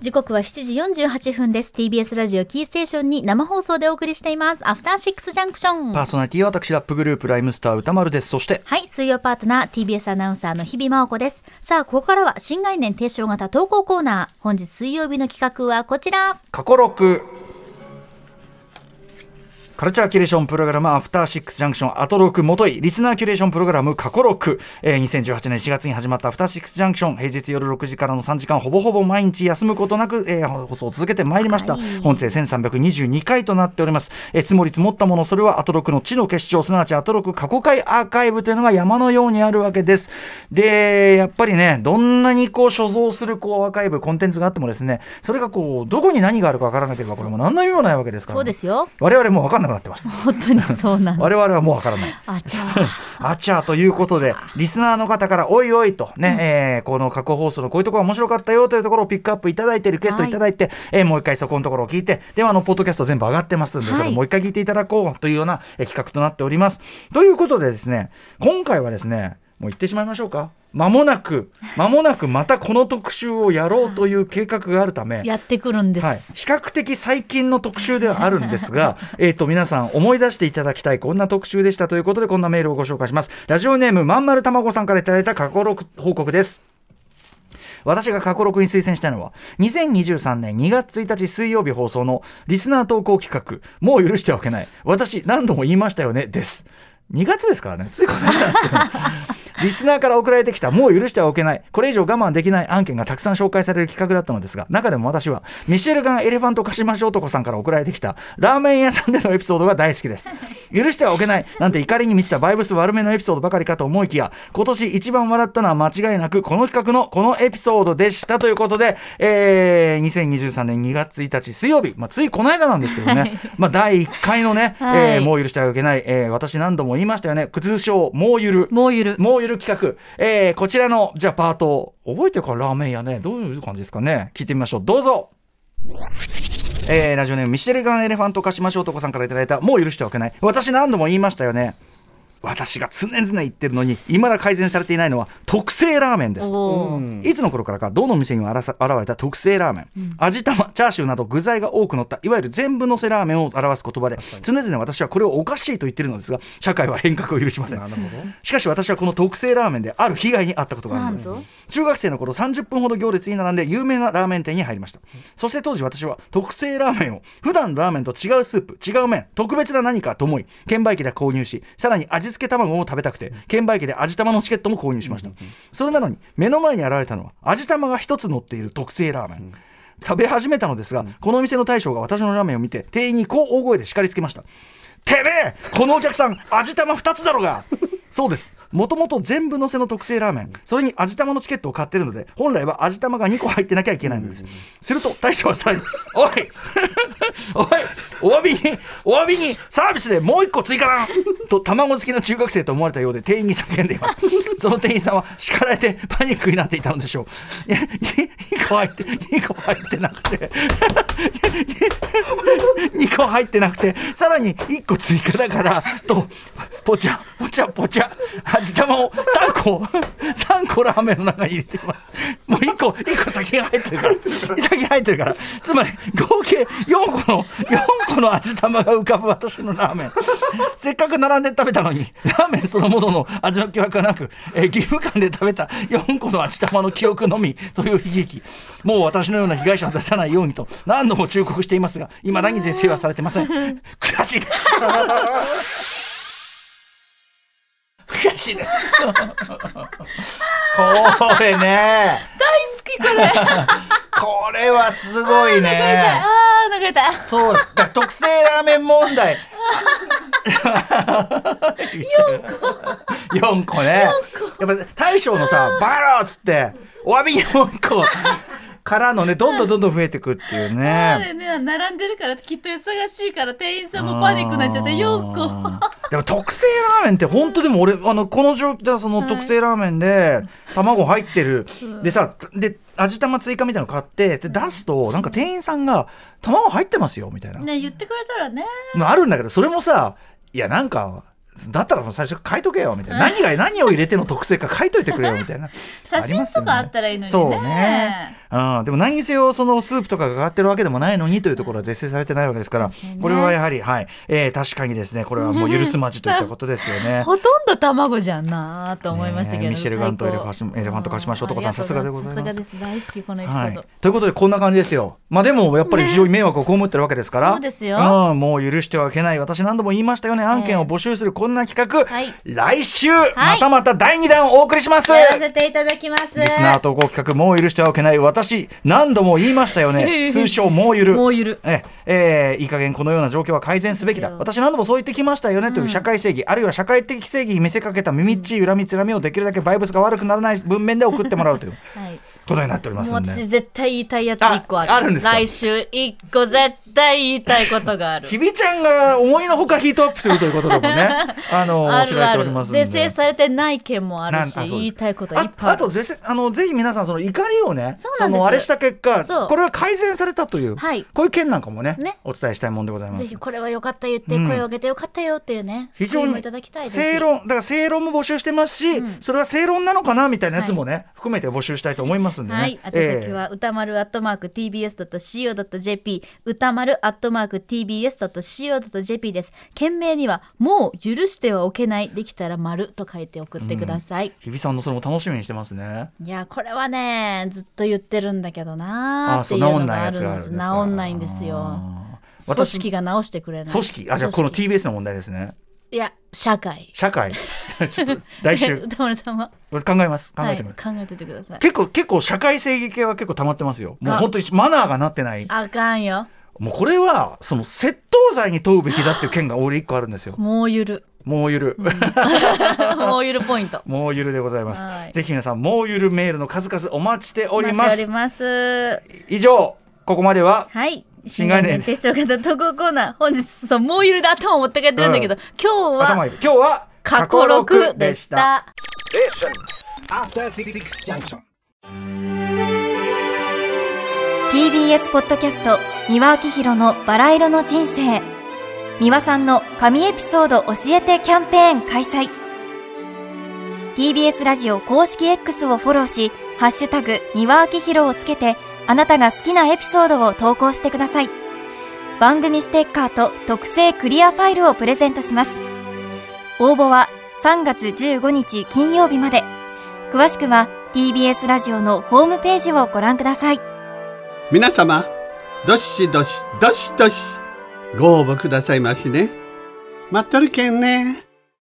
時刻は7時48分です。TBS ラジオキーステーションに生放送でお送りしています。アフターシックスジャンクションパーソナリティは私ラップグループライムスター歌丸です。そしてはい水曜パートナー TBS アナウンサーの日々真央子です。さあここからは新概念提唱型投稿コーナー。本日水曜日の企画はこちら。過去6カルチャーキュレーションプログラムアフターシックスジャンクションアトロクもといリスナーキュレーションプログラム過去6、えー、2018年4月に始まったアフターシックスジャンクション平日夜6時からの3時間ほぼほぼ毎日休むことなく、えー、放送を続けてまいりました、はい、本日1322回となっております、えー、積もり積もったものそれはアトロクの地の結晶すなわちアトロク過去回アーカイブというのが山のようにあるわけです。でやっぱりねどんなにこう所蔵するこうアーカイブコンテンツがあってもですねそれがこうどこに何があるかわからなければこれも何の意味もないわけですから、ね、そうですよ。我々も分かんなくなってます。当にそうなん我々はもうわからない。あちゃ あちゃということでリスナーの方からおいおいとね、うん、えー、この過去放送のこういうところ面白かったよというところをピックアップいただいてリクエストいただいて、はい、えー、もう一回そこのところを聞いてではあのポッドキャスト全部上がってますんで、はい、それもう一回聞いていただこうというような、えー、企画となっております。ということでですね今回はですねもう言ってしまいましょうか。間もなく間もなくまたこの特集をやろうという計画があるため やってくるんです、はい、比較的最近の特集ではあるんですが えと皆さん思い出していただきたいこんな特集でしたということでこんなメールをご紹介します。ラジオネームまんまるたまごさんからいただいた過去録報告です。私が過去録に推薦したのは2023年2月1日水曜日放送のリスナー投稿企画もう許してはおけない。私何度も言いましたよねです。2月ですからね。ついこの間なんですけど リスナーから送られてきたもう許してはおけないこれ以上我慢できない案件がたくさん紹介される企画だったのですが中でも私はミシェルガン・エレファントカシマシ男さんから送られてきたラーメン屋さんでのエピソードが大好きです。許してはおけないなんて怒りに満ちたバイブス悪めのエピソードばかりかと思いきや今年一番笑ったのは間違いなくこの企画のこのエピソードでしたということで、えー、2023年2月1日水曜日、まあ、ついこの間なんですけどね、はい、まあ、第1回のね、はい、えー、もう許してはおけない、えー、私何度も言いましたよね。通称もうゆる。もうゆる。もうゆる企画、えー、こちらのじゃあパート。覚えてるか？ラーメン屋ね。どういう感じですかね？聞いてみましょう。どうぞ。えー、ラジオネームミシェルガン・エレファント鹿島翔子さんから頂いたもう許してはおけない。私何度も言いましたよね。私が常々言ってるのに未だ改善されていないのは特製ラーメンです。いつの頃からかどの店にも現れた特製ラーメン、うん、味玉チャーシューなど具材が多く乗ったいわゆる全部のせラーメンを表す言葉で常々私はこれをおかしいと言ってるのですが社会は変革を許しません。しかし私はこの特製ラーメンである被害に遭ったことがあるんです。中学生の頃30分ほど行列に並んで有名なラーメン店に入りました。そして当時私は特製ラーメンを普段のラーメンと違うスープ違う麺特別な何かと思い券売機で購入しさらに味付け卵を食べたくて券売機で味玉のチケットも購入しました。それなのに目の前に現れたのは味玉が1つ乗っている特製ラーメン。食べ始めたのですが、このお店の大将が私のラーメンを見て店員にこう大声で叱りつけましたてめえこのお客さん味玉2つだろうがそうです。もともと全部のせの特製ラーメン。それに味玉のチケットを買ってるので本来は味玉が2個入ってなきゃいけないんです。すると大将はさらに「おい。おい。お詫びにお詫びにサービスでもう1個追加だ! 」と卵好きの中学生と思われたようで店員に叫んでいます。その店員さんは叱られてパニックになっていたのでしょう。2個入って2個入ってなくて。2個入ってなくて。さらに1個追加だからとぽちゃぽちゃぽちゃ味玉を3個3個ラーメンの中に入れてます。もう1個1個先が入ってるから。先入ってるから。つまり合計4個の4個の味玉が浮かぶ私のラーメン。せっかく並んで食べたのにラーメンそのものの味の記憶はなく、えー、義務感で食べた4個の味玉の記憶のみという悲劇。もう私のような被害者を出さないようにと何度も忠告していますがいまだに是正はされてません。悔しいです。悔しいです。これね。大好きこれ。これはすごいね。ああ流れた。そう。だ特製ラーメン問題。4個。ね。やっぱ大将のさ「バロー」っつってお詫びにもう1個からのね どんどんどんどん増えてくっていうね。ね。並んでるからきっと忙しいから店員さんもパニックになっちゃって4個でも特製ラーメンって本当でも俺あのこの状況でその特製ラーメンで卵入ってる、はい、でさで味玉追加みたいなの買ってで出すとなんか店員さんが「卵入ってますよ」みたいな。ね言ってくれたらね。あるんだけどそれもさいやなんかだったらもう最初書いとけよみたいな。何が何を入れての特性か書いといてくれよみたいな。写真とかあったらいいのにね。そうね、うん、でも何にせよそのスープとかが上がってるわけでもないのにというところは是正されてないわけですから、これはやはりはい、えー、確かにですね。これはもう許すまじといったことですよね。ほとんど卵じゃんなと思いましたけど、ね、ミシェルガンとエレファエレファントカシマショウトコさんさすがでございます。さすがです。大好きこのエピソード、はい、ということでこんな感じですよ。まあでもやっぱり非常に迷惑を被ってるわけですから、そうですよ、うん、もう許してはいけない。私何度も言いましたよね。案件を募集するこんな企画、はい。来週、またまた第2弾をお送りします。やらせていただきます。リスナー投稿企画もう許してはいけない。私何度も言いましたよね。通称もうゆるもうゆるええーいい加減このような状況は改善すべきだ。私何度もそう言ってきましたよね。という社会正義、あるいは社会的正義に見せかけた耳っちい恨みつらみをできるだけバイブスが悪くならない文面で送ってもらうという。はいことになっておりますで。私絶対言いたいやつ一個ある。ああるんですか？来週一個絶対言いたいことがある。ひびちゃんが思いのほかヒートアップするということでもね あのあるある是正されてない件もあるし言いたいこといっぱいある。ああとぜせあのぜひ皆さんその怒りをねそのあれした結果これは改善されたという、はい。こういう件なんかもねね。お伝えしたいもんでございます。ぜひこれは良かった言ってうん。声を上げて良かったよっていうね非常に救いただきたい正論だから正論も募集してますし、うん。それは正論なのかなみたいなやつもね、含めて募集したいと思いますんでね、はい、宛え先は歌丸アットマーク tbs.co.jp 歌丸アットマーク tbs.co.jp です。件名にはもう許してはおけないできたら丸と書いて送ってください、日比さんのそれも楽しみにしてますね。いやこれはねずっと言ってるんだけどなーあっていうのがあるんです治んないんですよ。組織が直してくれない組織。あじゃあこの TBS の問題ですね。いや社会。社会 ちょっと来週。歌丸さんは？考えます。考はいえてみます、考えててください。結構結構社会正義系は結構溜まってますよ。もうあ。本当にマナーがなってない。あかんよ。もうこれはその窃盗罪に問うべきだっていう件が俺一個あるんですよ。もうゆる。もうゆる。もう ゆるポイント。もうゆるでございます、はい。ぜひ皆さんもうゆるメールの数々お待ちしております。以上ここまでははい。新概念。提唱型投稿コーナー。本日、そう、もうゆるで頭を持って帰ってるんだけど、今日は、今日は過去6でした。TBS ポッドキャスト三輪明宏のバラ色の人生。三輪さんの神エピソード教えてキャンペーン開催。TBS ラジオ公式 X をフォローし「ハッシュタグ三輪明宏」をつけてあなたが好きなエピソードを投稿してください。番組ステッカーと特製クリアファイルをプレゼントします応募は3月15日金曜日まで。詳しくは TBS ラジオのホームページをご覧ください。皆様どしどしどしどしご応募くださいましね。待っとるけんね。